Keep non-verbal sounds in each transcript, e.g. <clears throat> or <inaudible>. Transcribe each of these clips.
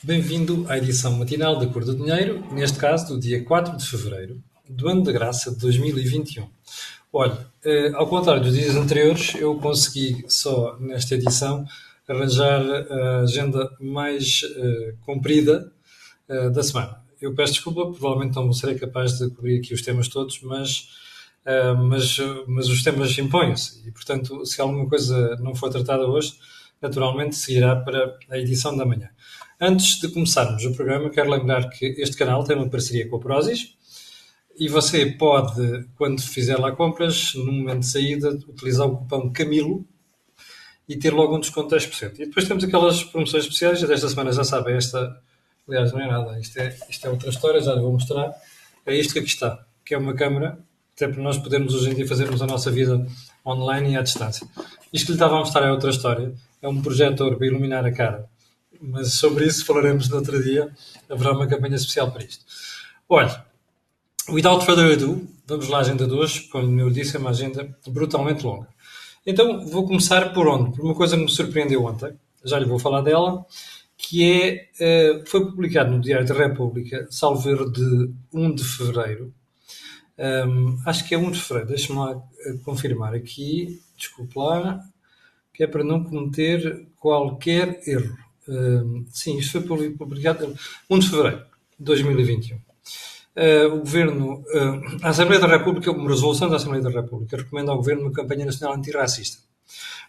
Bem-vindo à edição matinal da Cor do Dinheiro, neste caso do dia 4 de fevereiro do ano da graça de 2021. Olha, eh, ao contrário dos dias anteriores, eu consegui só nesta edição arranjar a agenda mais uh, comprida uh, da semana. Eu peço desculpa, provavelmente não serei capaz de cobrir aqui os temas todos, mas, uh, mas, mas os temas impõem-se e, portanto, se alguma coisa não for tratada hoje, naturalmente seguirá para a edição da manhã. Antes de começarmos o programa, quero lembrar que este canal tem uma parceria com a Prozis e você pode, quando fizer lá compras, no momento de saída, utilizar o cupom CAMILO e ter logo um desconto de 10%. E depois temos aquelas promoções especiais, desta semana já sabem, esta, aliás, não é nada, isto é, isto é outra história, já lhe vou mostrar. É isto que aqui está, que é uma câmera, até para nós podermos hoje em dia fazermos a nossa vida online e à distância. Isto que lhe estava a mostrar é outra história, é um projetor para iluminar a cara. Mas sobre isso falaremos no outro dia, haverá uma campanha especial para isto. Olha, without further ado, vamos lá à agenda de hoje, como eu disse, é uma agenda brutalmente longa. Então vou começar por onde? Por uma coisa que me surpreendeu ontem, já lhe vou falar dela, que é, uh, foi publicado no Diário da República, salvo erro de 1 de fevereiro. Um, acho que é 1 de fevereiro, deixa-me lá eh, confirmar aqui, desculpe lá, que é para não cometer qualquer erro. Sim, isto foi publicado 1 de fevereiro de 2021 uh, o Governo, uh, a Assembleia da República, uma resolução da Assembleia da República, recomenda ao Governo uma campanha nacional antirracista.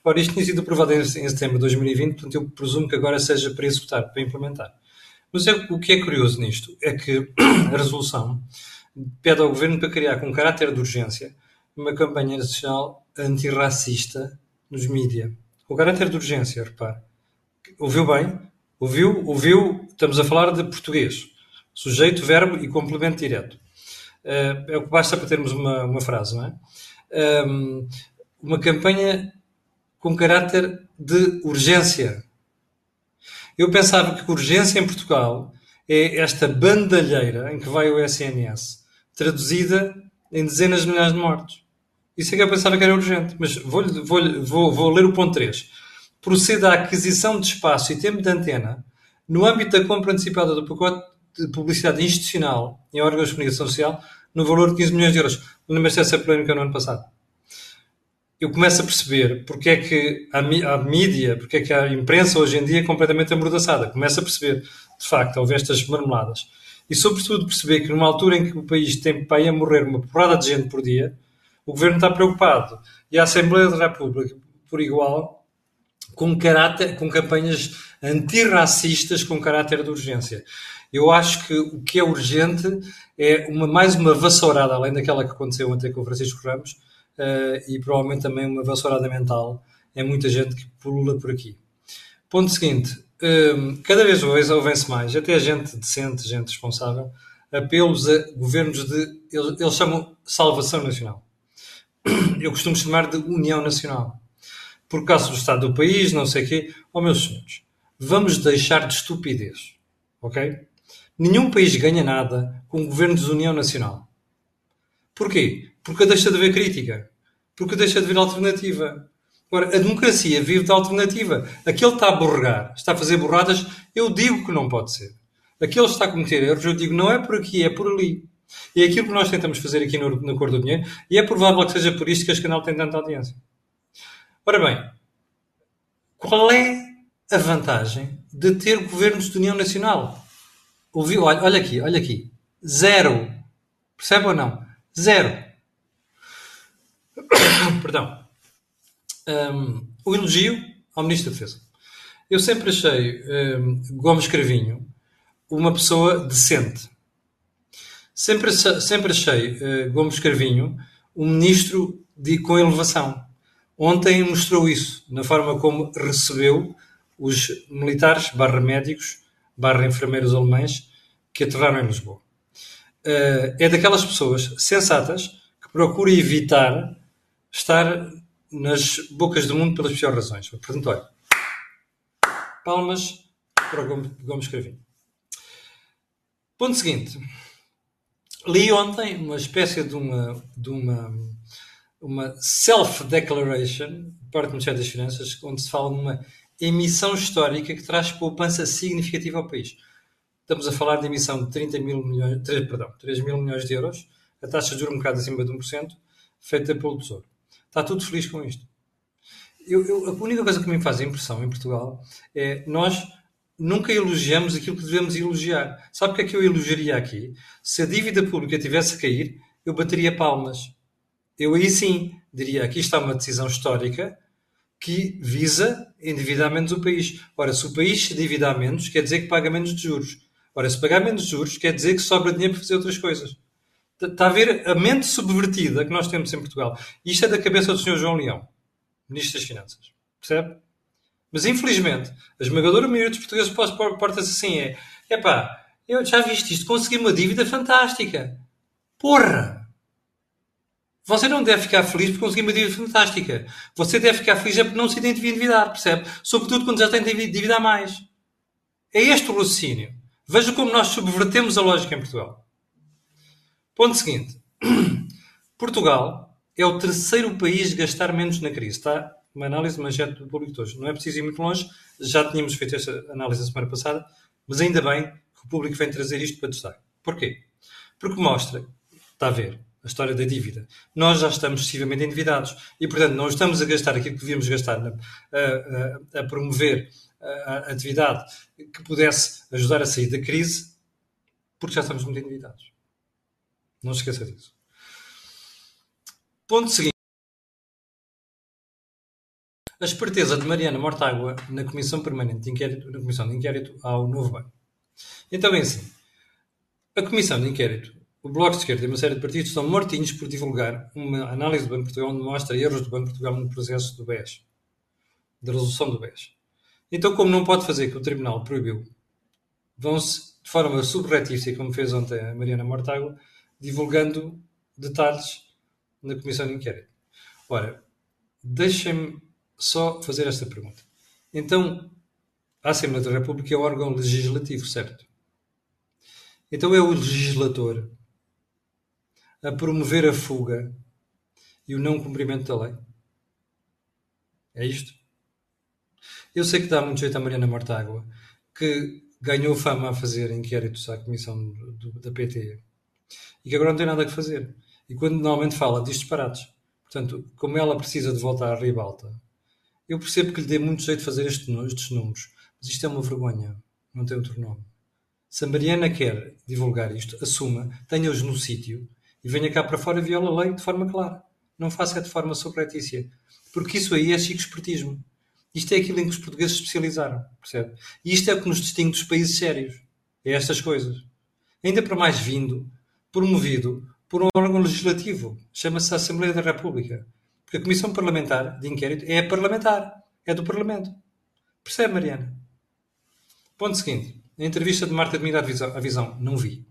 Ora, isto tinha sido aprovado em, em setembro de 2020, portanto eu presumo que agora seja para executar, para implementar. Mas é, o que é curioso nisto é que <clears throat> a resolução pede ao Governo para criar com caráter de urgência uma campanha nacional antirracista nos mídias. Com caráter de urgência, repare. Ouviu bem? Ouviu? Ouviu? Estamos a falar de português. Sujeito, verbo e complemento direto. Uh, é o que basta para termos uma, uma frase, não é? Um, uma campanha com caráter de urgência. Eu pensava que urgência em Portugal é esta bandalheira em que vai o SNS, traduzida em dezenas de milhares de mortos. Isso é que eu pensava que era urgente, mas vou, vou, vou, vou ler o ponto 3. Procede à aquisição de espaço e tempo de antena no âmbito da compra antecipada do pacote de publicidade institucional em órgãos de comunicação social no valor de 15 milhões de euros. Lembra-se dessa polémica no ano passado? Eu começo a perceber porque é que a, a mídia, porque é que a imprensa hoje em dia é completamente amordaçada. Começo a perceber, de facto, houve estas marmeladas. E, sobretudo, perceber que numa altura em que o país tem para a morrer uma porrada de gente por dia, o governo está preocupado. E a Assembleia da República, por igual, com, caráter, com campanhas antirracistas com caráter de urgência. Eu acho que o que é urgente é uma, mais uma vassourada, além daquela que aconteceu ontem com o Francisco Ramos, uh, e provavelmente também uma vassourada mental. É muita gente que pulula por aqui. Ponto seguinte: um, ehm, cada vez ouvem-se mais, até gente decente, gente responsável, apelos a governos de. Eles, eles chamam salvação nacional. Eu costumo chamar de união nacional. Por causa do estado do país, não sei o quê. Oh, meus senhores, vamos deixar de estupidez. Ok? Nenhum país ganha nada com governos de união nacional. Porquê? Porque deixa de haver crítica. Porque deixa de haver alternativa. Agora, a democracia vive de alternativa. Aquele está a borregar, está a fazer borradas, eu digo que não pode ser. Aquele está a cometer erros, eu digo não é por aqui, é por ali. E é aquilo que nós tentamos fazer aqui no Cor do Dinheiro, e é provável que seja por isto que este canal tem tanta audiência. Ora bem, qual é a vantagem de ter governos de união nacional? Ouviu? Olha, olha aqui, olha aqui. Zero. Percebe ou não? Zero. <coughs> Perdão. Um, o elogio ao Ministro da Defesa. Eu sempre achei um, Gomes Cravinho uma pessoa decente. Sempre, sempre achei uh, Gomes Cravinho um ministro de, com elevação. Ontem mostrou isso, na forma como recebeu os militares barra médicos barra enfermeiros alemães que aterraram em Lisboa. Uh, é daquelas pessoas sensatas que procuram evitar estar nas bocas do mundo pelas piores razões. Portanto, olha, palmas para Gomes Cravinho. Ponto seguinte. Li ontem uma espécie de uma, de uma, uma self-declaration, parte do Ministério das Finanças, onde se fala numa emissão histórica que traz poupança significativa ao país. Estamos a falar de emissão de 30 mil milhões, 3, perdão, 3 mil milhões de euros, a taxa de juros um bocado acima de 1%, feita pelo Tesouro. Está tudo feliz com isto. Eu, eu, a única coisa que me faz impressão em Portugal é nós nunca elogiamos aquilo que devemos elogiar. Sabe o que é que eu elogiaria aqui? Se a dívida pública tivesse a cair, eu bateria palmas. Eu aí sim diria: aqui está uma decisão histórica que visa endividar menos o país. Ora, se o país se endividar menos, quer dizer que paga menos de juros. Ora, se pagar menos de juros, quer dizer que sobra dinheiro para fazer outras coisas. Está a ver a mente subvertida que nós temos em Portugal. Isto é da cabeça do Sr. João Leão, Ministro das Finanças. Percebe? Mas infelizmente, a esmagadora maioria dos portugueses porta-se assim: é epá, eu já viste isto, consegui uma dívida fantástica. Porra! Você não deve ficar feliz por conseguir uma dívida fantástica. Você deve ficar feliz é por não se endividar, percebe? Sobretudo quando já tem dívida a mais. É este o raciocínio. Veja como nós subvertemos a lógica em Portugal. Ponto seguinte. <clears throat> Portugal é o terceiro país de gastar menos na crise. Está uma análise manchete do público de hoje. Não é preciso ir muito longe. Já tínhamos feito esta análise a semana passada. Mas ainda bem que o público vem trazer isto para destaque. Porquê? Porque mostra, está a ver, a história da dívida. Nós já estamos excessivamente endividados e, portanto, não estamos a gastar aquilo que devíamos gastar na, a, a, a, promover a, atividade que pudesse ajudar a sair da crise, porque já estamos muito endividados. Não se esqueça disso. Ponto seguinte. A esperteza de Mariana Mortágua na Comissão Permanente de Inquérito, na Comissão de Inquérito ao Novo Banco. Então é assim. A Comissão de Inquérito o Bloco de Esquerda e uma série de partidos estão mortinhos por divulgar uma análise do Banco de Portugal onde mostra erros do Banco de Portugal no processo do BES, da resolução do BES. Então, como não pode fazer que o Tribunal proibiu, vão-se, de forma subretícia, como fez ontem a Mariana Mortágua, divulgando detalhes na Comissão de Inquérito. Ora, deixem-me só fazer esta pergunta. Então, a Assembleia da República é o órgão legislativo, certo? Então é o legislador a promover a fuga e o não cumprimento da lei? É isto? Eu sei que dá muito jeito a Mariana Mortágua, que ganhou fama a fazer inquéritos à comissão do, da PT e que agora não tem nada a fazer. E quando normalmente fala diz disparates. Portanto, como ela precisa de voltar à ribalta, eu percebo que lhe dê muito jeito de fazer estes, estes números, mas isto é uma vergonha, não tem outro nome. Se a Mariana quer divulgar isto, assuma, tenha-os no sítio e venha cá para fora e viola a lei de forma clara. Não faça de forma socratícia. Porque isso aí é chico espertismo. Isto é aquilo em que os portugueses se especializaram, percebe? E isto é o que nos distingue dos países sérios. É estas coisas. Ainda para mais vindo, promovido por um órgão legislativo. Chama-se Assembleia da República. Porque a Comissão Parlamentar de Inquérito é parlamentar. É do Parlamento. Percebe, Mariana? Ponto seguinte. A entrevista de Marta de Mida à visão. Não vi.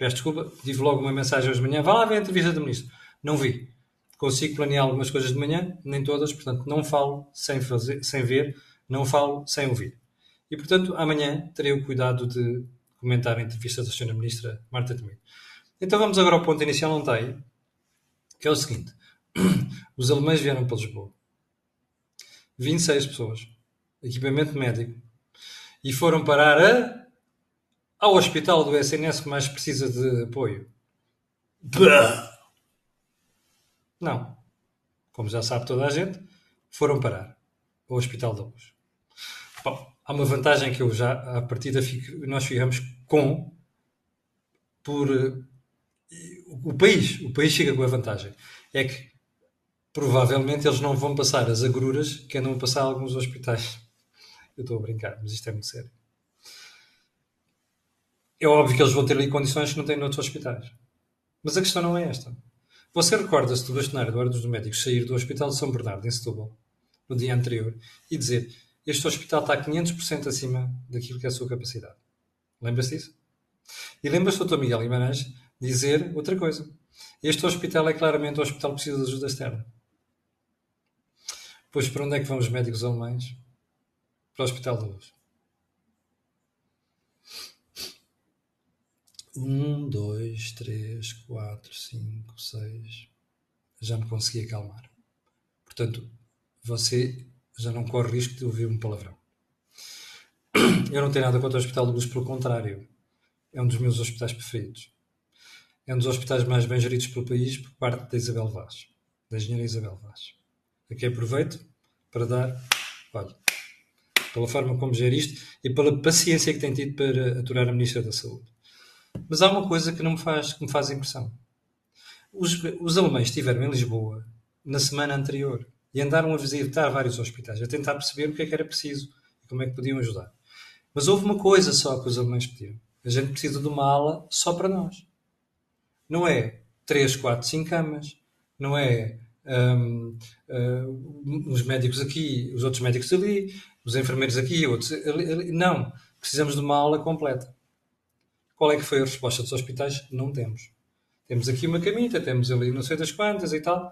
Peço desculpa, tive logo uma mensagem hoje de manhã. Vá lá ver a entrevista do ministro. Não vi. Consigo planear algumas coisas de manhã, nem todas, portanto, não falo sem, fazer, sem ver, não falo sem ouvir. E, portanto, amanhã terei o cuidado de comentar a entrevista da Sra. Ministra Marta Temido. Então vamos agora ao ponto inicial, não aí, que é o seguinte. <clears throat> Os alemães vieram para Lisboa. 26 pessoas. Equipamento médico. E foram parar a ao hospital do SNS que mais precisa de apoio? Não. Como já sabe toda a gente, foram parar ao Hospital da Luz. Bom, há uma vantagem que eu já, à partida, fico, nós ficamos com por uh, o país. O país fica com a vantagem. É que provavelmente eles não vão passar as agruras que andam a passar alguns hospitais. Eu estou a brincar, mas isto é muito sério. É óbvio que eles vão ter ali condições que não têm noutros hospitais. Mas a questão não é esta. Você recorda-se do bastonário do Ordem dos Médicos sair do Hospital de São Bernardo, em Setúbal, no dia anterior, e dizer este hospital está 500% acima daquilo que é a sua capacidade. Lembra-se disso? E lembra-se do Dr. Miguel Guimarães dizer outra coisa. Este hospital é claramente um hospital que precisa de ajuda externa. Pois para onde é que vão os médicos alemães? Para o Hospital da Luz. Um, dois, três, quatro, cinco, seis. Já me consegui acalmar. Portanto, você já não corre risco de ouvir um palavrão. <clears throat> Eu não tenho nada contra o Hospital de Luz, pelo contrário. É um dos meus hospitais preferidos. É um dos hospitais mais bem geridos pelo país por parte da Isabel Vaz, da engenheira Isabel Vaz. Aqui aproveito para dar, olha, pela forma como gera isto e pela paciência que tem tido para aturar a Ministra da Saúde. Mas há uma coisa que não me faz, que me faz impressão. Os, os alemães estiveram em Lisboa na semana anterior e andaram a visitar vários hospitais, a tentar perceber o que é que era preciso e como é que podiam ajudar. Mas houve uma coisa só que os alemães pediram. A gente precisa de uma ala só para nós. Não é 3, 4, 5 camas. Não é um, um, os médicos aqui, os outros médicos ali, os enfermeiros aqui, outros ali. Não. Precisamos de uma ala completa. Qual é que foi a resposta dos hospitais? Não temos. Temos aqui uma camita, temos ali não sei das quantas e tal.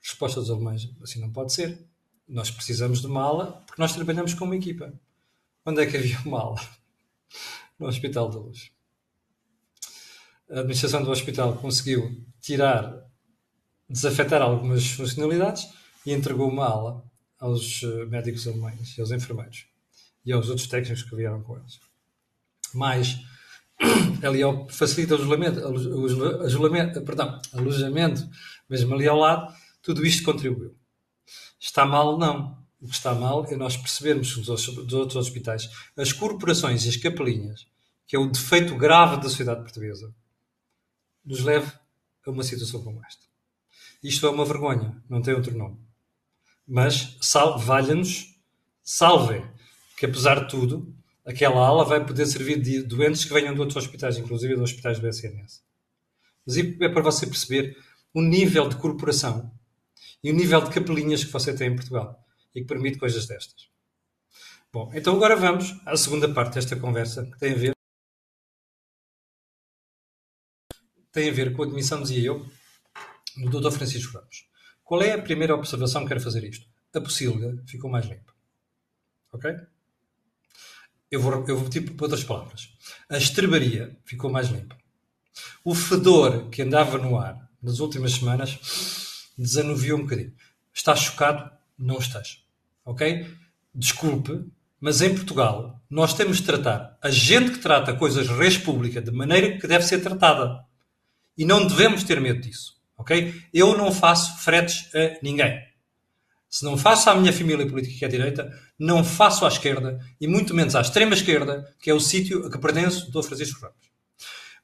Resposta dos alemães, assim não pode ser. Nós precisamos de uma ala porque nós trabalhamos com uma equipa. Onde é que havia uma ala? No Hospital da Luz. A administração do hospital conseguiu tirar, desafetar algumas funcionalidades e entregou uma ala aos eh, médicos alemães aos enfermeiros e aos outros técnicos que vieram com eles. Mas <coughs> ali facilita o alojamento, alojamento, perdão, alojamento, mesmo ali ao lado, tudo isto contribuiu. Está mal? Não. O que está mal é nós percebermos dos outros hospitais, as corporações e as capelinhas, que é o defeito grave da sociedade portuguesa, nos leve a uma situação como esta. Isto é uma vergonha, não tem outro nome. Mas valha-nos, salve, que apesar de tudo, aquela ala vai poder servir de doentes que venham de outros hospitais, inclusive de hospitais do SNS. Mas é para você perceber o nível de corporação e o nível de capelinhas que você tem em Portugal e que permite coisas destas. Bom, então agora vamos à segunda parte desta conversa que tem a ver tem a ver com a admissão, dizia eu, do Dr. Francisco Ramos. Qual é a primeira observação que quero fazer isto? A pocilga ficou mais limpa. Ok? Eu vou, eu vou repetir por outras palavras. A estrebaria ficou mais limpa. O fedor que andava no ar nas últimas semanas desanuviou um bocadinho. Está chocado? Não esteja. Ok? Desculpe, mas em Portugal nós temos de tratar a gente que trata coisas res pública de maneira que deve ser tratada. E não devemos ter medo disso. Ok? Eu não faço fretes a ninguém. Se não faço à minha família política que é direita, não faço à esquerda e muito menos à extrema esquerda, que é o sítio a que pertence o Dr. Francisco Ramos.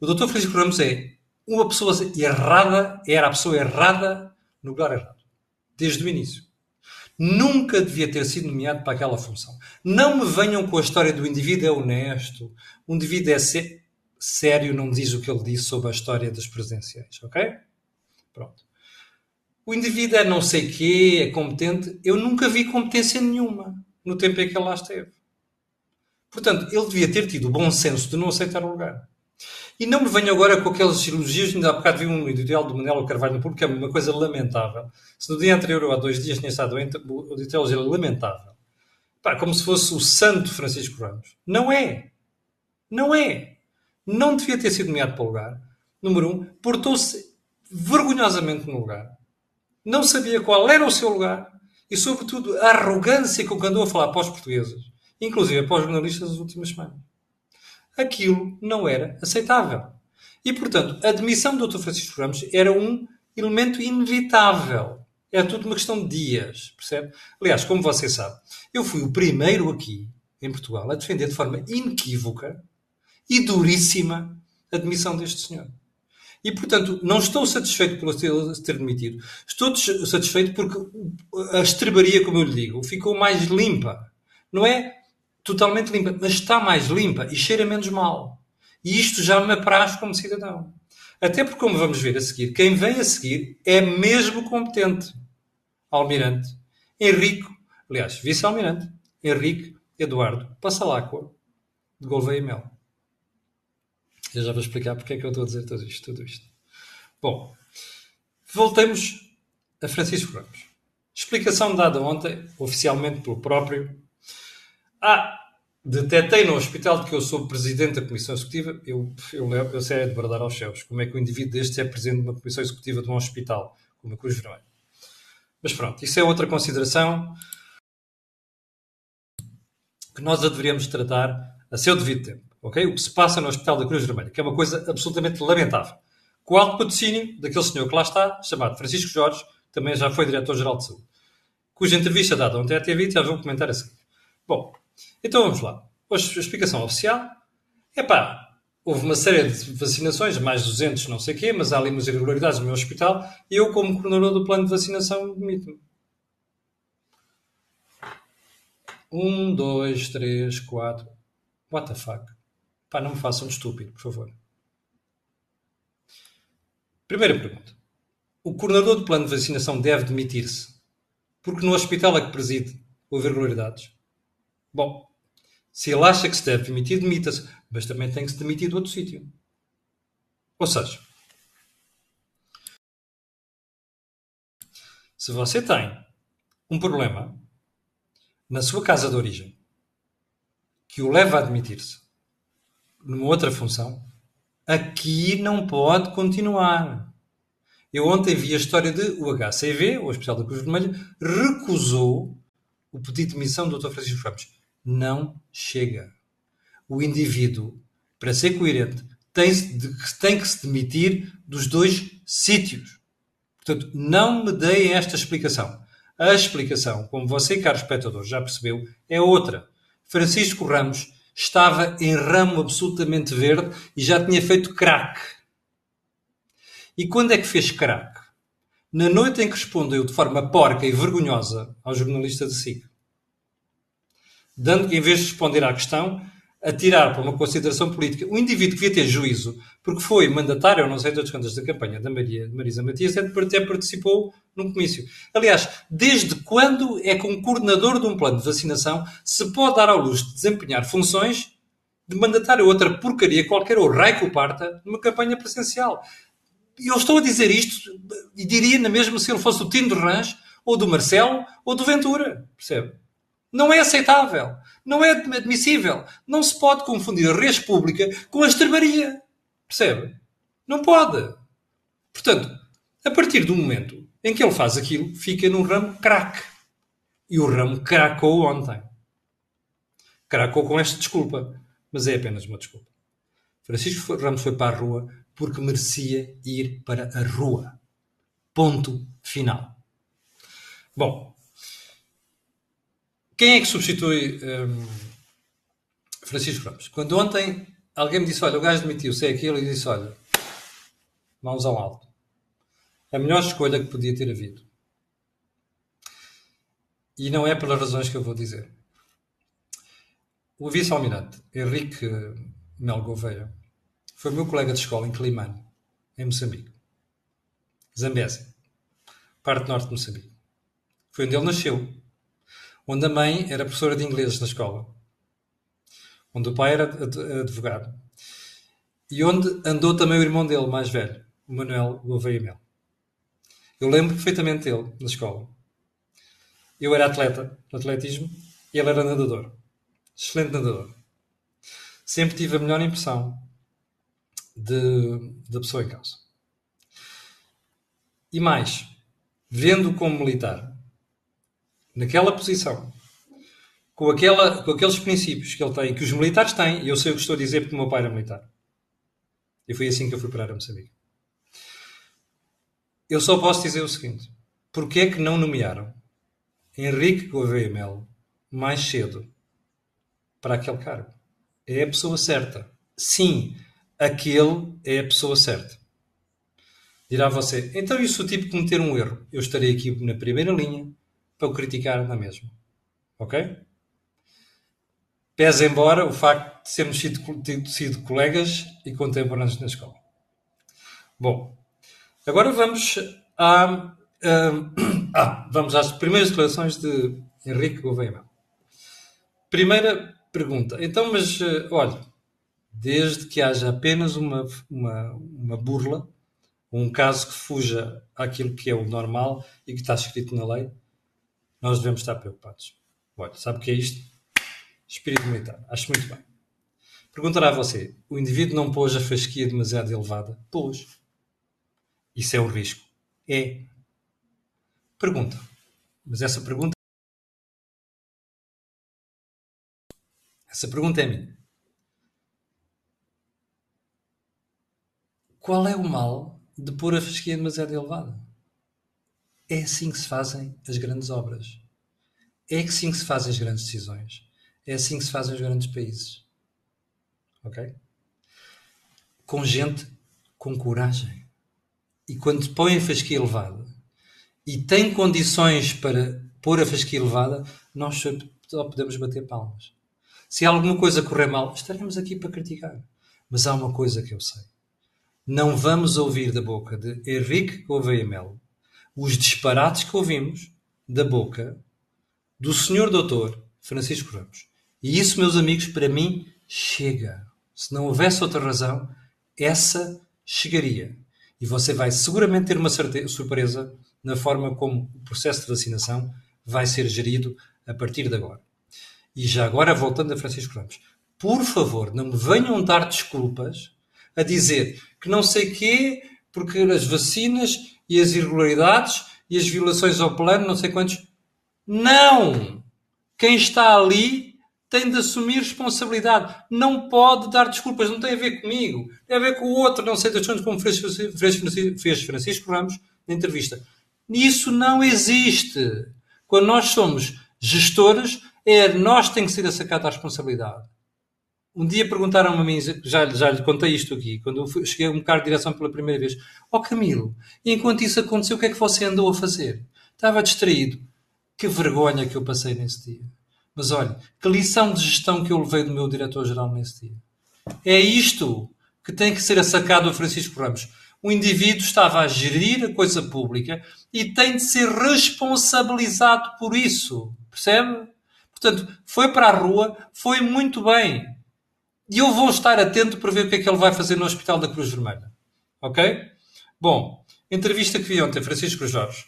O Dr. Francisco Ramos é uma pessoa errada, era a pessoa errada no lugar errado. Desde o início. Nunca devia ter sido nomeado para aquela função. Não me venham com a história do indivíduo é honesto, o indivíduo é sério, não diz o que ele disse sobre a história das presidenciais, ok? Pronto. O indivíduo é não sei quê, é competente. Eu nunca vi competência nenhuma no tempo em que ele lá esteve. Portanto, ele devia ter tido o bom senso de não aceitar o lugar. E não me venha agora com aqueles elogios. Ainda há bocado vi um editorial do Manelo Carvalho no público, que é uma coisa lamentável. Se no dia anterior ou há dois dias tinha estado doente, o editorial era lamentável. Pá, como se fosse o santo Francisco Ramos. Não é. Não é. Não devia ter sido nomeado para o lugar. Número um, portou-se vergonhosamente no lugar. Não sabia qual era o seu lugar. E, sobretudo, a arrogância com que andou a falar para os portugueses, inclusive para os jornalistas das últimas semanas aquilo não era aceitável. E, portanto, a admissão do Dr. Francisco Ramos era um elemento inevitável. Era tudo uma questão de dias, percebe? Aliás, como você sabe, eu fui o primeiro aqui, em Portugal, a defender de forma inequívoca e duríssima a admissão deste senhor. E, portanto, não estou satisfeito por ele ter demitido. Estou satisfeito porque a estrebaria, como eu lhe digo, ficou mais limpa. Não é totalmente limpa, mas está mais limpa e cheira menos mal. E isto já me apraz como cidadão. Até porque, como vamos ver a seguir, quem vem a seguir é mesmo competente. Almirante Henrico, aliás, vice-almirante Henrique Eduardo Passalacqua, de Gouveia e Mel. Eu já vou explicar porque é que eu estou a dizer tudo isto. Tudo isto. Bom, voltemos a Francisco Ramos. Explicação dada ontem, oficialmente pelo próprio ah, detetei no hospital de que eu sou presidente da comissão executiva, eu, eu, eu sei de bradar aos céus. Como é que o indivíduo deste é presidente de uma comissão executiva de um hospital, como a Cruz Vermelha? Mas pronto, isso é outra consideração. que nós a deveríamos tratar a seu devido tempo. Ok? O que se passa no Hospital da Cruz Vermelha, que é uma coisa absolutamente lamentável. Com o alto patrocínio daquele senhor que lá está, chamado Francisco Jorge, também já foi diretor-geral de saúde, cuja entrevista dada ontem à TV já vou comentar a seguir. Bom, então vamos lá. Hoje a explicação oficial é pá, houve uma série de vacinações, mais de 200, não sei o quê, mas há ali umas irregularidades no meu hospital e eu, como coordenador do plano de vacinação, demito-me. Um, dois, três, quatro. What the fuck? Pá, não me façam estúpido, por favor. Primeira pergunta. O coordenador do plano de vacinação deve demitir-se porque no hospital é que preside houve irregularidades? Bom, se ele acha que se deve demitir, demita-se. Mas também tem que se demitir de outro sítio. Ou seja, se você tem um problema na sua casa de origem que o leva a admitir-se numa outra função, aqui não pode continuar. Eu ontem vi a história de o HCV, o Hospital da Cruz Vermelha, recusou o pedido de demissão do Dr. Francisco Ramos. Não chega. O indivíduo, para ser coerente, tem, de, tem que se demitir dos dois sítios. Portanto, não me deem esta explicação. A explicação, como você, caro espectador, já percebeu, é outra. Francisco Ramos estava em ramo absolutamente verde e já tinha feito crack. E quando é que fez crack? Na noite em que respondeu de forma porca e vergonhosa ao jornalista de SIC. Dando em vez de responder à questão, atirar para uma consideração política. O indivíduo que devia ter juízo, porque foi mandatário, não sei das contas da campanha da Maria, de Marisa Matias, até participou num comício. Aliás, desde quando é que um coordenador de um plano de vacinação se pode dar ao luxo de desempenhar funções de mandatário outra porcaria qualquer, ou raio que o parta, numa campanha presencial? Eu estou a dizer isto, e diria na mesma se ele fosse o Tino Range, ou do Marcelo, ou do Ventura, percebe? Não é aceitável. Não é admissível. Não se pode confundir a res pública com a estrebaria. Percebe? Não pode. Portanto, a partir do momento em que ele faz aquilo, fica num ramo crack. E o ramo cracou ontem. Cracou com esta desculpa. Mas é apenas uma desculpa. Francisco Ramos foi para a rua porque merecia ir para a rua. Ponto final. Bom, quem é que substitui um, Francisco Ramos? Quando ontem alguém me disse: Olha, o gajo demitiu-se, é aquilo, e disse: Olha, mãos ao alto. A melhor escolha que podia ter havido. E não é pelas razões que eu vou dizer. O vice-almirante Henrique Mel Gouveia foi meu colega de escola em Climane, em Moçambique. Zambésia, parte norte de Moçambique. Foi onde ele nasceu onde a mãe era professora de inglês na escola, onde o pai era advogado, e onde andou também o irmão dele, mais velho, o Manuel Gouveia Mel. Eu lembro perfeitamente dele na escola. Eu era atleta, no atletismo, e ele era nadador. Excelente nadador. Sempre tive a melhor impressão de, da pessoa em causa. E mais, vendo como militar, naquela posição, com, aquela, com aqueles princípios que ele tem, que os militares têm, e eu sei o que estou a dizer porque o meu pai era militar. E foi assim que eu fui parar a Moçambique. Eu só posso dizer o seguinte: porquê é que não nomearam Henrique Gouveia Melo mais cedo para aquele cargo? É a pessoa certa. Sim, aquele é a pessoa certa. Dirá você, então se o tipo cometer um erro? Eu estarei aqui na primeira linha para o criticar na mesma. Ok? Pese embora o facto de sermos sido, sido colegas e contemporâneos na escola. Bom, agora vamos, a, <coughs> ah, vamos às primeiras declarações de Henrique Gouveia. Primeira pergunta. Então, mas uh, olha, desde que haja apenas uma, uma, uma burla, um caso que fuja àquilo que é o normal e que está escrito na lei, nós devemos estar preocupados. Olha, sabe o que é isto? Espírito militar. Acho muito bem. Perguntará a você: o indivíduo não pôs a fasquia demasiado elevada? Pôs. Isso é um risco? É. Pergunta. Mas essa pergunta. Essa pergunta é minha. Qual é o mal de pôr a fasquia demasiado elevada? É assim que se fazem as grandes obras. É assim que se fazem as grandes decisões. É assim que se fazem os grandes países. Ok? Com gente com coragem. E quando põe a fasquia elevada e tem condições para pôr a fasquia elevada, nós só podemos bater palmas. Se alguma coisa correr mal, estaremos aqui para criticar. Mas há uma coisa que eu sei. Não vamos ouvir da boca de Henrique Gouveia Melo os disparates que ouvimos da boca do senhor doutor Francisco Ramos. E isso, meus amigos, para mim, chega. Se não houvesse outra razão, essa chegaria. E você vai seguramente ter uma surpresa na forma como o processo de vacinação vai ser gerido a partir de agora. E já agora, voltando a Francisco Ramos, por favor, não me venham dar desculpas a dizer que não sei quê, porque as vacinas e as irregularidades e as violações ao plano, não sei quantos. Não! Quem está ali tem de assumir responsabilidade. Não pode dar desculpas, não tem a ver comigo. Tem a ver com o outro, não sei das coisas como fez Francisco Ramos na entrevista. Isso não existe. Quando nós somos gestores, é nós tem que ser a responsabilidade. Um dia perguntaram-me a mim, já, já lhe contei isto aqui, quando eu cheguei a um cargo de direção pela primeira vez. Ó oh, Camilo, enquanto isso aconteceu, o que é que você andou a fazer? Estava distraído. Que vergonha que eu passei nesse dia. Mas olha, que lição de gestão que eu levei do meu diretor-geral nesse dia. É isto que tem que ser sacado a Francisco Ramos. O indivíduo estava a gerir a coisa pública e tem de ser responsabilizado por isso. Percebe? Portanto, foi para a rua, foi muito bem. E eu vou estar atento para ver o que é que ele vai fazer no Hospital da Cruz Vermelha. Ok? Bom, entrevista que vi ontem, Francisco Jorge.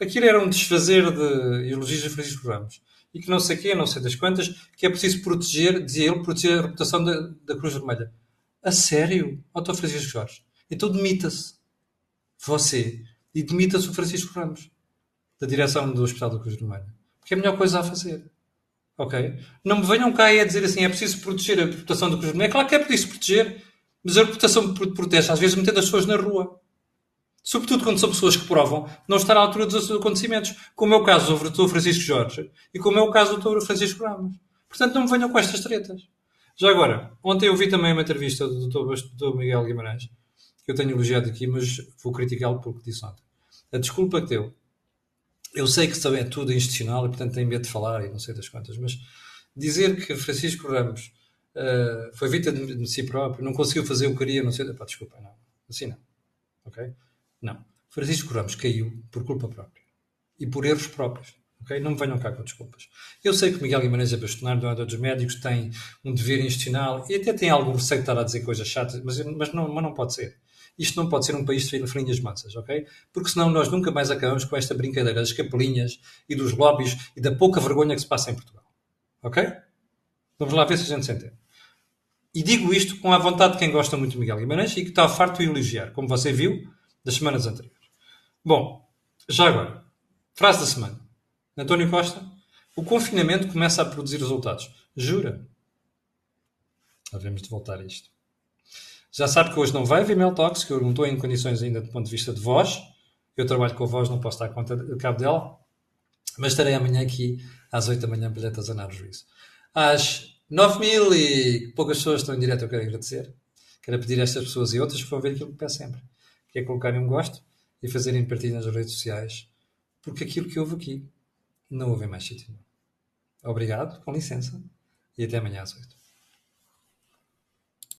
Aquilo era um desfazer de elogios a Francisco Ramos. E que não sei quê, não sei das quantas, que é preciso proteger, dizia ele, proteger a reputação da, da Cruz Vermelha. A sério? Autor Francisco Jorge. Então demita-se. Você. E demita-se o Francisco Ramos. Da direção do Hospital da Cruz Vermelha. Porque é a melhor coisa a fazer. Ok? Não me venham cá a dizer assim, é preciso proteger a reputação do Vermelha. É claro que é preciso proteger, mas a reputação protege, às vezes, metendo as pessoas na rua. Sobretudo quando são pessoas que provam não estar à altura dos acontecimentos, como é o caso do Dr. Francisco Jorge e como é o caso do Dr. Francisco Ramos. Portanto, não me venham com estas tretas. Já agora, ontem eu vi também uma entrevista do Dr. Miguel Guimarães, que eu tenho elogiado aqui, mas vou criticá-lo pelo que disse ontem. A desculpa que deu eu sei que também é tudo institucional e, portanto, tem medo de falar e não sei das quantas, mas dizer que Francisco Ramos uh, foi vítima de, de, si próprio, não conseguiu fazer o que queria, não sei. Pá, desculpa, não. Assim não. Ok? Não. Francisco Ramos caiu por culpa própria e por erros próprios. ok? Não me venham cá com desculpas. Eu sei que Miguel Guimarães é bastonário do dos médicos, tem um dever institucional e até tem algum receio de estar a dizer coisas chatas, mas, mas, não, mas não pode ser. Isto não pode ser um país de farinhas mansas, ok? Porque senão nós nunca mais acabamos com esta brincadeira das capelinhas e dos lobbies e da pouca vergonha que se passa em Portugal. Ok? Vamos lá ver se a gente se entende. E digo isto com a vontade de quem gosta muito de Miguel Guimarães e que está farto de elogiar, como você viu das semanas anteriores. Bom, já agora, frase da semana. António Costa, o confinamento começa a produzir resultados. Jura? Havemos de voltar a isto. Já sabe que hoje não vai haver Talks, que eu não estou em condições ainda do ponto de vista de voz. Eu trabalho com a voz, não posso dar conta de cabo dela. Mas estarei amanhã aqui às 8 da manhã para lhe atazanar o juízo. Às 9 mil e poucas pessoas estão em direto, eu quero agradecer. Quero pedir a estas pessoas e outras que vão ver aquilo que peço sempre. Que é colocarem um gosto e fazerem partilha nas redes sociais. Porque aquilo que houve aqui não houve mais sítio. Obrigado, com licença. E até amanhã às 8.